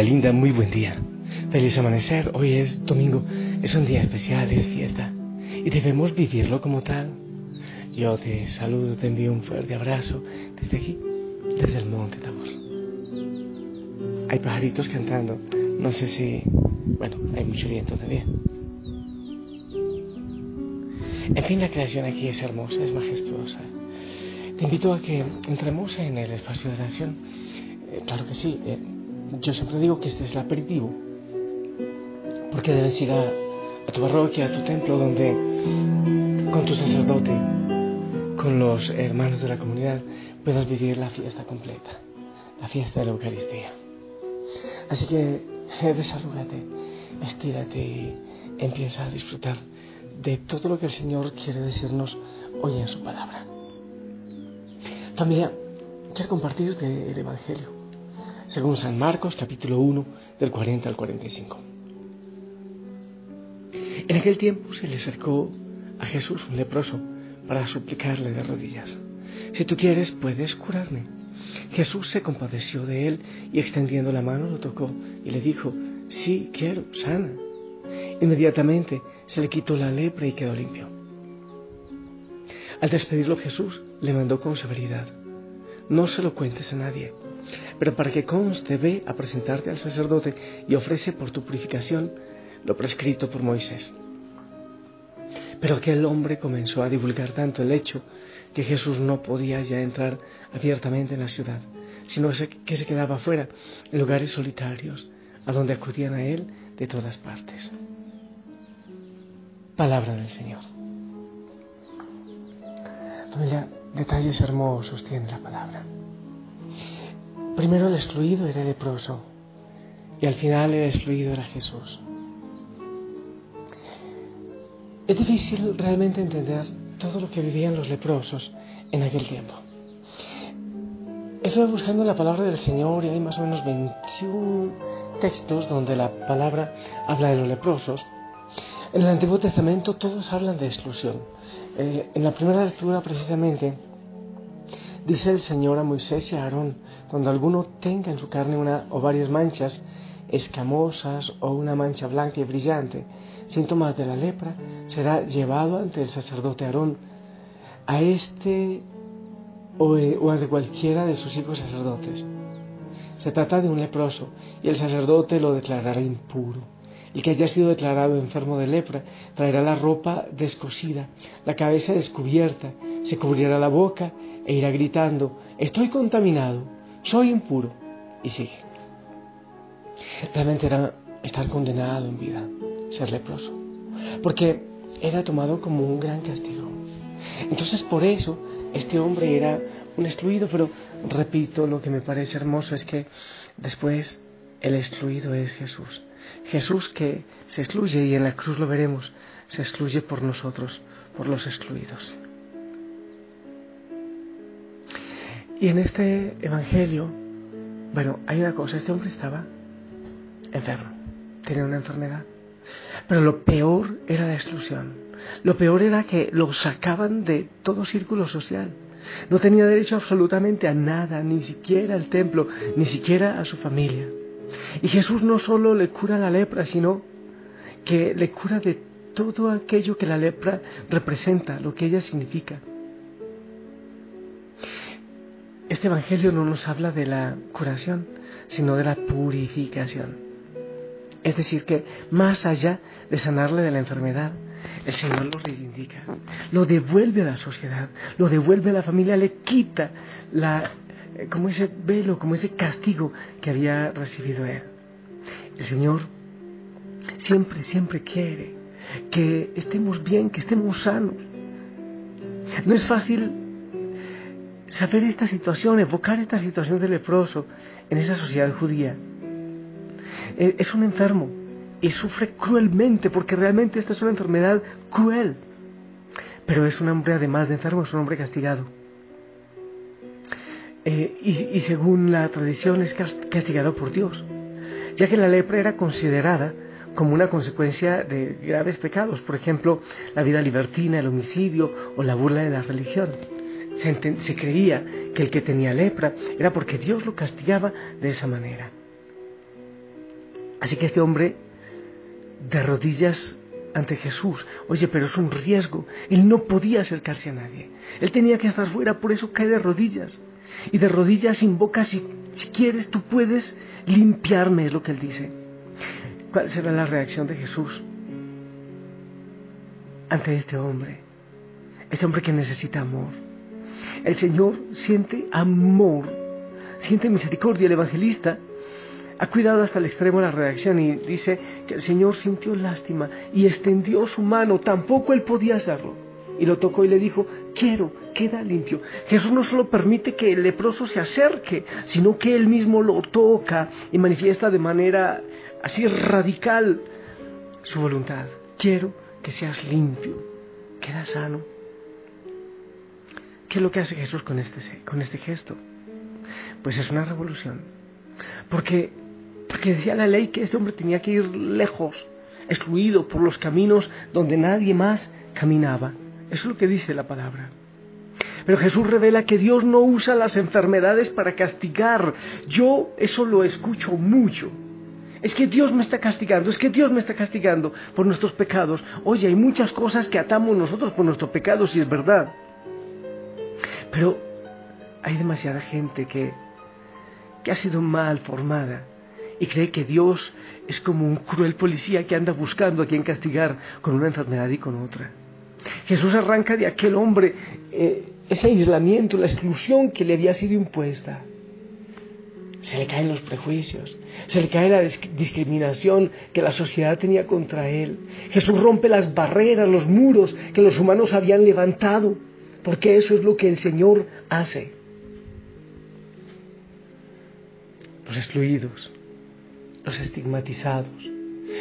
Familia linda, muy buen día. Feliz amanecer. Hoy es domingo, es un día especial, es fiesta. Y debemos vivirlo como tal. Yo te saludo, te envío un fuerte abrazo desde aquí, desde el monte Tabor. Hay pajaritos cantando. No sé si... Bueno, hay mucho viento también. En fin, la creación aquí es hermosa, es majestuosa. Te invito a que entremos en el espacio de oración. Eh, claro que sí. Eh, yo siempre digo que este es el aperitivo, porque debes ir a, tu parroquia, a tu templo, donde con tu sacerdote, con los hermanos de la comunidad, puedas vivir la fiesta completa, la fiesta de la Eucaristía. Así que desarrúgate, estírate y empieza a disfrutar de todo lo que el Señor quiere decirnos hoy en su palabra. Familia, quiero compartirte el Evangelio según San Marcos capítulo 1 del 40 al 45. En aquel tiempo se le acercó a Jesús un leproso para suplicarle de rodillas, si tú quieres puedes curarme. Jesús se compadeció de él y extendiendo la mano lo tocó y le dijo, sí, quiero, sana. Inmediatamente se le quitó la lepra y quedó limpio. Al despedirlo Jesús le mandó con severidad, no se lo cuentes a nadie pero para que conste, ve a presentarte al sacerdote y ofrece por tu purificación lo prescrito por Moisés. Pero aquel hombre comenzó a divulgar tanto el hecho que Jesús no podía ya entrar abiertamente en la ciudad, sino que se quedaba fuera, en lugares solitarios, a donde acudían a él de todas partes. Palabra del Señor. Familia, detalles hermosos tiene la palabra. Primero el excluido era leproso y al final el excluido era Jesús. Es difícil realmente entender todo lo que vivían los leprosos en aquel tiempo. Estuve buscando la palabra del Señor y hay más o menos 21 textos donde la palabra habla de los leprosos. En el Antiguo Testamento todos hablan de exclusión. Eh, en la primera lectura precisamente Dice el Señor a Moisés y a Aarón, cuando alguno tenga en su carne una o varias manchas escamosas o una mancha blanca y brillante, síntomas de la lepra, será llevado ante el sacerdote Aarón, a este o, eh, a de cualquiera de sus hijos sacerdotes. Se trata de un leproso y el sacerdote lo declarará impuro. El que haya sido declarado enfermo de lepra traerá la ropa descosida, la cabeza descubierta, se cubrirá la boca e irá gritando, estoy contaminado, soy impuro. Y sigue. Realmente era estar condenado en vida, ser leproso, porque era tomado como un gran castigo. Entonces por eso este hombre era un excluido, pero repito, lo que me parece hermoso es que después el excluido es Jesús. Jesús que se excluye y en la cruz lo veremos, se excluye por nosotros, por los excluidos. Y en este Evangelio, bueno, hay una cosa, este hombre estaba enfermo, tenía una enfermedad, pero lo peor era la exclusión, lo peor era que lo sacaban de todo círculo social. No tenía derecho absolutamente a nada, ni siquiera al templo, ni siquiera a su familia. Y Jesús no solo le cura la lepra, sino que le cura de todo aquello que la lepra representa, lo que ella significa. Este Evangelio no nos habla de la curación, sino de la purificación. Es decir, que más allá de sanarle de la enfermedad, el Señor lo reivindica, lo devuelve a la sociedad, lo devuelve a la familia, le quita la, eh, como ese velo, como ese castigo que había recibido él. El Señor siempre, siempre quiere que estemos bien, que estemos sanos. No es fácil saber esta situación, evocar esta situación del leproso en esa sociedad judía. E, es un enfermo y sufre cruelmente porque realmente esta es una enfermedad cruel. Pero es un hombre, además de enfermo, es un hombre castigado. Y, y según la tradición es castigado por Dios, ya que la lepra era considerada como una consecuencia de graves pecados, por ejemplo, la vida libertina, el homicidio o la burla de la religión se, creía que el que tenía lepra era porque Dios lo castigaba de esa manera. Así que este hombre, de rodillas ante Jesús, oye, pero es un riesgo, él no podía acercarse a nadie, él tenía que estar fuera, por eso cae de rodillas. Y de rodillas invoca, si, si quieres, tú puedes limpiarme, es lo que él dice. ¿Cuál será la reacción de Jesús ante este hombre? Este hombre que necesita amor. El Señor siente amor, siente misericordia. El evangelista ha cuidado hasta el extremo la reacción y dice que el Señor sintió lástima y extendió su mano. Tampoco él podía hacerlo. Y lo tocó y le dijo, quiero, queda limpio. Jesús no solo permite que el leproso se acerque, sino que él mismo lo toca y manifiesta de manera así radical su voluntad. Quiero que seas limpio, queda sano. ¿Qué es lo que hace Jesús con este, con este gesto? Pues es una revolución. Porque, porque decía la ley que este hombre tenía que ir lejos, excluido por los caminos donde nadie más caminaba. Eso es lo que dice la palabra. Pero Jesús revela que Dios no usa las enfermedades para castigar. Yo eso lo escucho mucho. Es que Dios me está castigando, es que Dios me está castigando por nuestros pecados. Oye, hay muchas cosas que atamos nosotros por nuestros pecados y es verdad. Pero hay demasiada gente que, que ha sido mal formada y cree que Dios es como un cruel policía que anda buscando a quien castigar con una enfermedad y con otra. Jesús arranca de aquel hombre eh, ese aislamiento, la exclusión que le había sido impuesta. Se le caen los prejuicios, se le cae la discriminación que la sociedad tenía contra él. Jesús rompe las barreras, los muros que los humanos habían levantado porque eso es lo que el Señor hace. Los excluidos, los estigmatizados,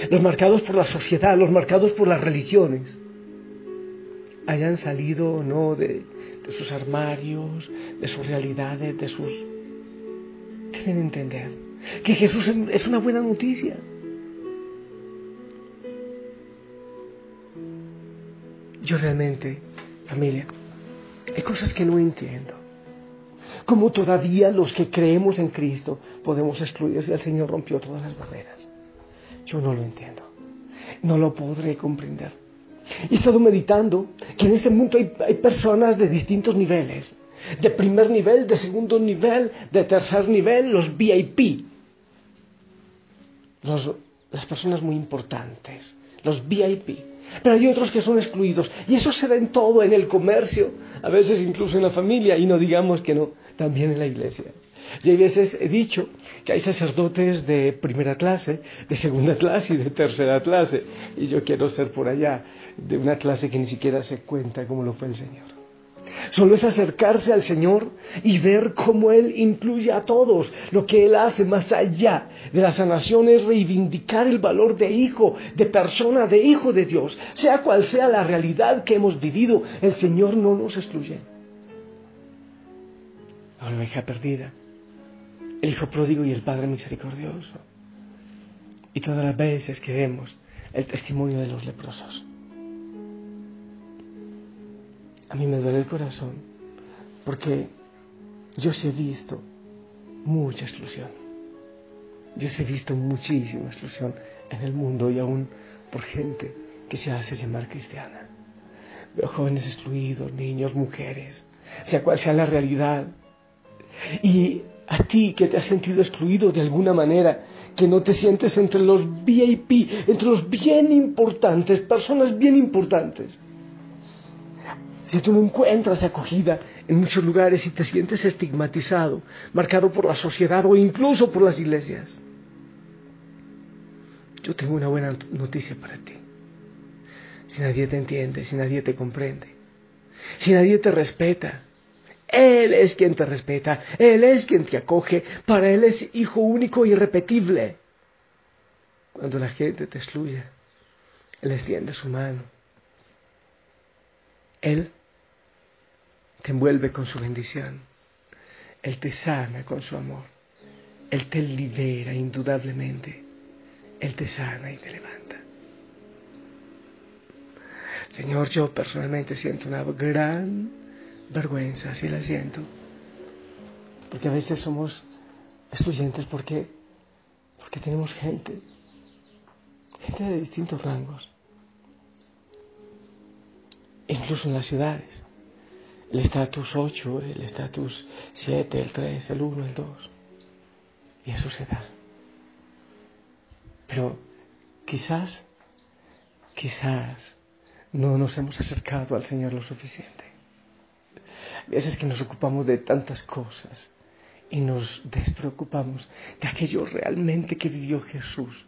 los marcados por la sociedad, los marcados por las religiones, hayan salido o no de, sus armarios, de sus realidades, de sus... Deben entender que Jesús es una buena noticia. Yo realmente, familia, hay cosas que no entiendo. Como todavía los que creemos en Cristo podemos excluir si el Señor rompió todas las barreras. Yo no lo entiendo. No lo podré comprender. He estado meditando que en este mundo hay, personas de distintos niveles. De primer nivel, de segundo nivel, de tercer nivel, los VIP. las personas muy importantes. Los VIP. Pero hay otros que son excluidos. Y eso se da en todo, en el comercio, a veces incluso en la familia, y no digamos que no, también en la iglesia. Y hay veces he dicho que hay sacerdotes de primera clase, de segunda clase y de tercera clase. Y yo quiero ser por allá, de una clase que ni siquiera se cuenta como lo fue el Señor. Solo es acercarse al Señor y ver cómo Él incluye a todos. Lo que Él hace más allá de la sanación es reivindicar el valor de hijo, de persona, de hijo de Dios. Sea cual sea la realidad que hemos vivido, el Señor no nos excluye. La oveja perdida, el hijo pródigo y el Padre misericordioso. Y todas las veces que vemos el testimonio de los leprosos. A mí me duele el corazón porque yo sí he visto mucha exclusión. Yo sí he visto muchísima exclusión en el mundo y aún por gente que se hace llamar cristiana. Veo jóvenes excluidos, niños, mujeres, sea cual sea la realidad. Y a ti que te has sentido excluido de alguna manera, que no te sientes entre los VIP, entre los bien importantes, personas bien importantes si tú no encuentras acogida en muchos lugares y te sientes estigmatizado, marcado por la sociedad o incluso por las iglesias, yo tengo una buena noticia para ti. Si nadie te entiende, si nadie te comprende, si nadie te respeta, Él es quien te respeta, Él es quien te acoge, para Él es hijo único y irrepetible. Cuando la gente te excluye, Él extiende su mano. Él te envuelve con su bendición. Él te sana con su amor. Él te libera indudablemente. Él te sana y te levanta. Señor, yo personalmente siento una gran vergüenza, así la siento. Porque a veces somos excluyentes porque, porque tenemos gente gente de distintos rangos, incluso en las ciudades. El estatus 8, el estatus 7, el 3, el 1, el 2. Y eso se da. Pero quizás, quizás no nos hemos acercado al Señor lo suficiente. A veces que nos ocupamos de tantas cosas y nos despreocupamos de aquello realmente que vivió Jesús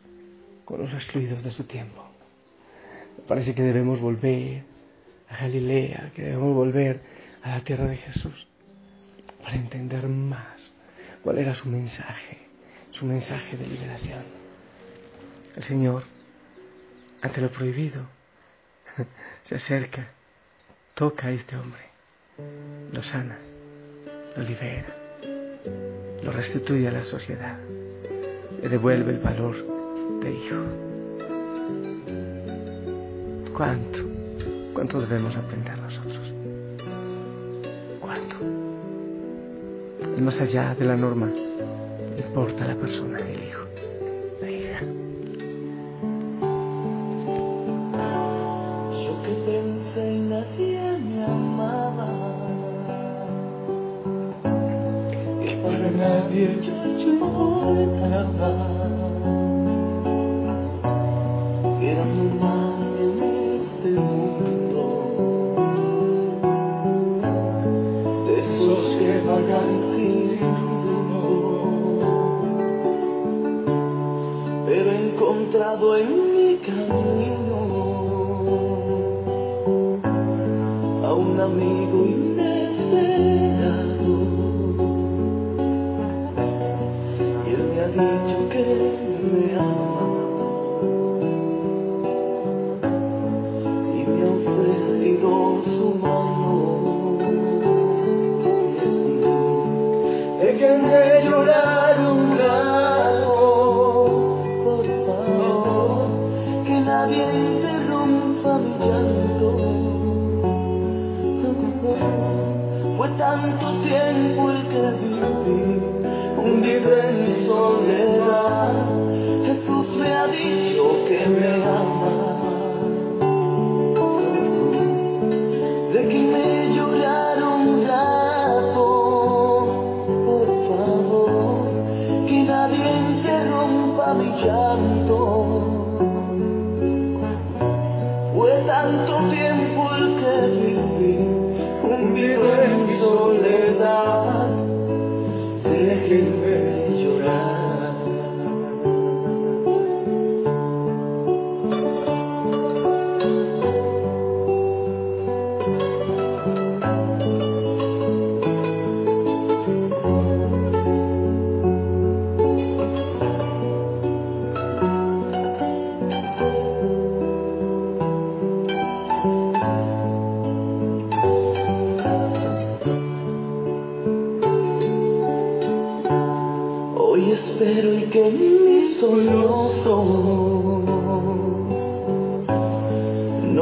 con los excluidos de su tiempo. Parece que debemos volver a Galilea, que debemos volver a la tierra de Jesús para entender más cuál era su mensaje, su mensaje de liberación. El Señor, ante lo prohibido, se acerca, toca a este hombre, lo sana, lo libera, lo restituye a la sociedad, le devuelve el valor de hijo. ¿Cuánto, cuánto debemos aprender nosotros? ¿Cuánto? Y más allá de la norma, importa la persona, el hijo, la hija. Yo que pensé y nadie me amaba, que para nadie yo importaba, hundido en soledad. Jesús me ha dicho que me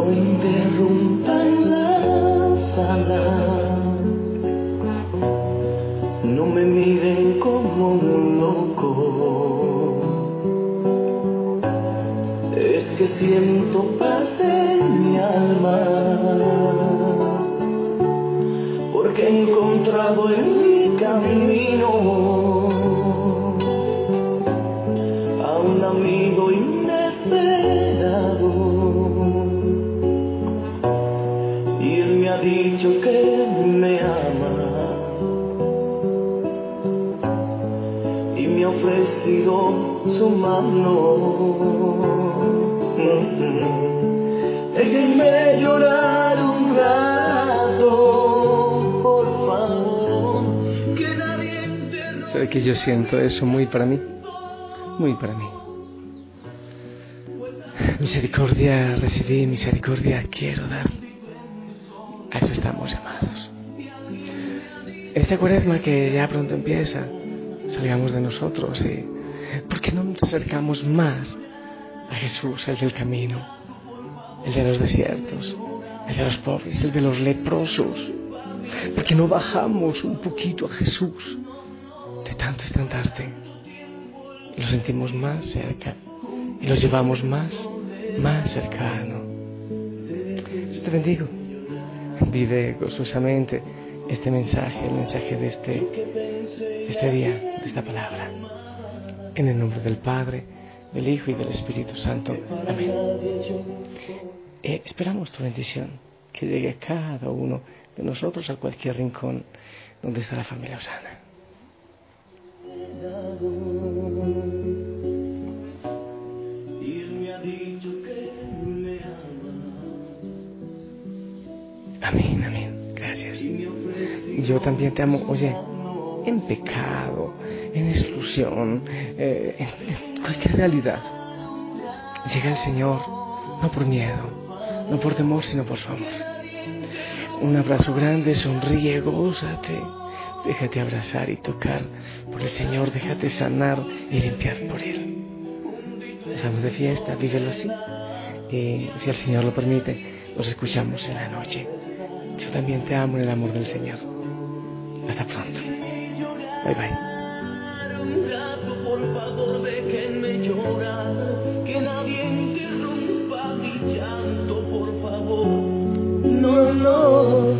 no interrumpan la sala, no me miren como un loco. Es que siento paz en mi alma porque he encontrado en mi camino ofrecido su mano. Déjenme llorar un rato, por favor, que nadie interrumpa. ¿Sabe que yo siento eso muy para mí? Muy para mí. Misericordia recibí, misericordia quiero dar. A eso estamos llamados. Esta cuaresma que ya pronto empieza, salgamos de nosotros y ¿por qué no nos acercamos más a Jesús, el del camino, el de los desiertos, el de los pobres, el de los leprosos? ¿Por qué no bajamos un poquito a Jesús de tanto estandarte? Lo sentimos más cerca y los llevamos más, más cercano. Yo te bendigo. Vive gozosamente este mensaje, el mensaje de este, este día, de esta palabra. En el nombre del Padre, del Hijo y del Espíritu Santo. Amén. Eh, esperamos tu bendición, que llegue a cada uno de nosotros a cualquier rincón donde está la familia Osana. Amén, amén. Gracias. Yo también te amo. Oye, en pecado, en exclusión, eh, en cualquier realidad. Llega el Señor, no por miedo, no por temor, sino por su amor. Un abrazo grande, sonríe, gózate. Déjate abrazar y tocar por el Señor, déjate sanar y limpiar por Él. Estamos de fiesta, vívelo así. Y si el Señor lo permite, nos escuchamos en la noche. Yo también te amo en el amor del Señor. Hasta pronto. Bye bye. Por favor, déjenme llorar, que nadie interrumpa mi llanto, por favor. No, no,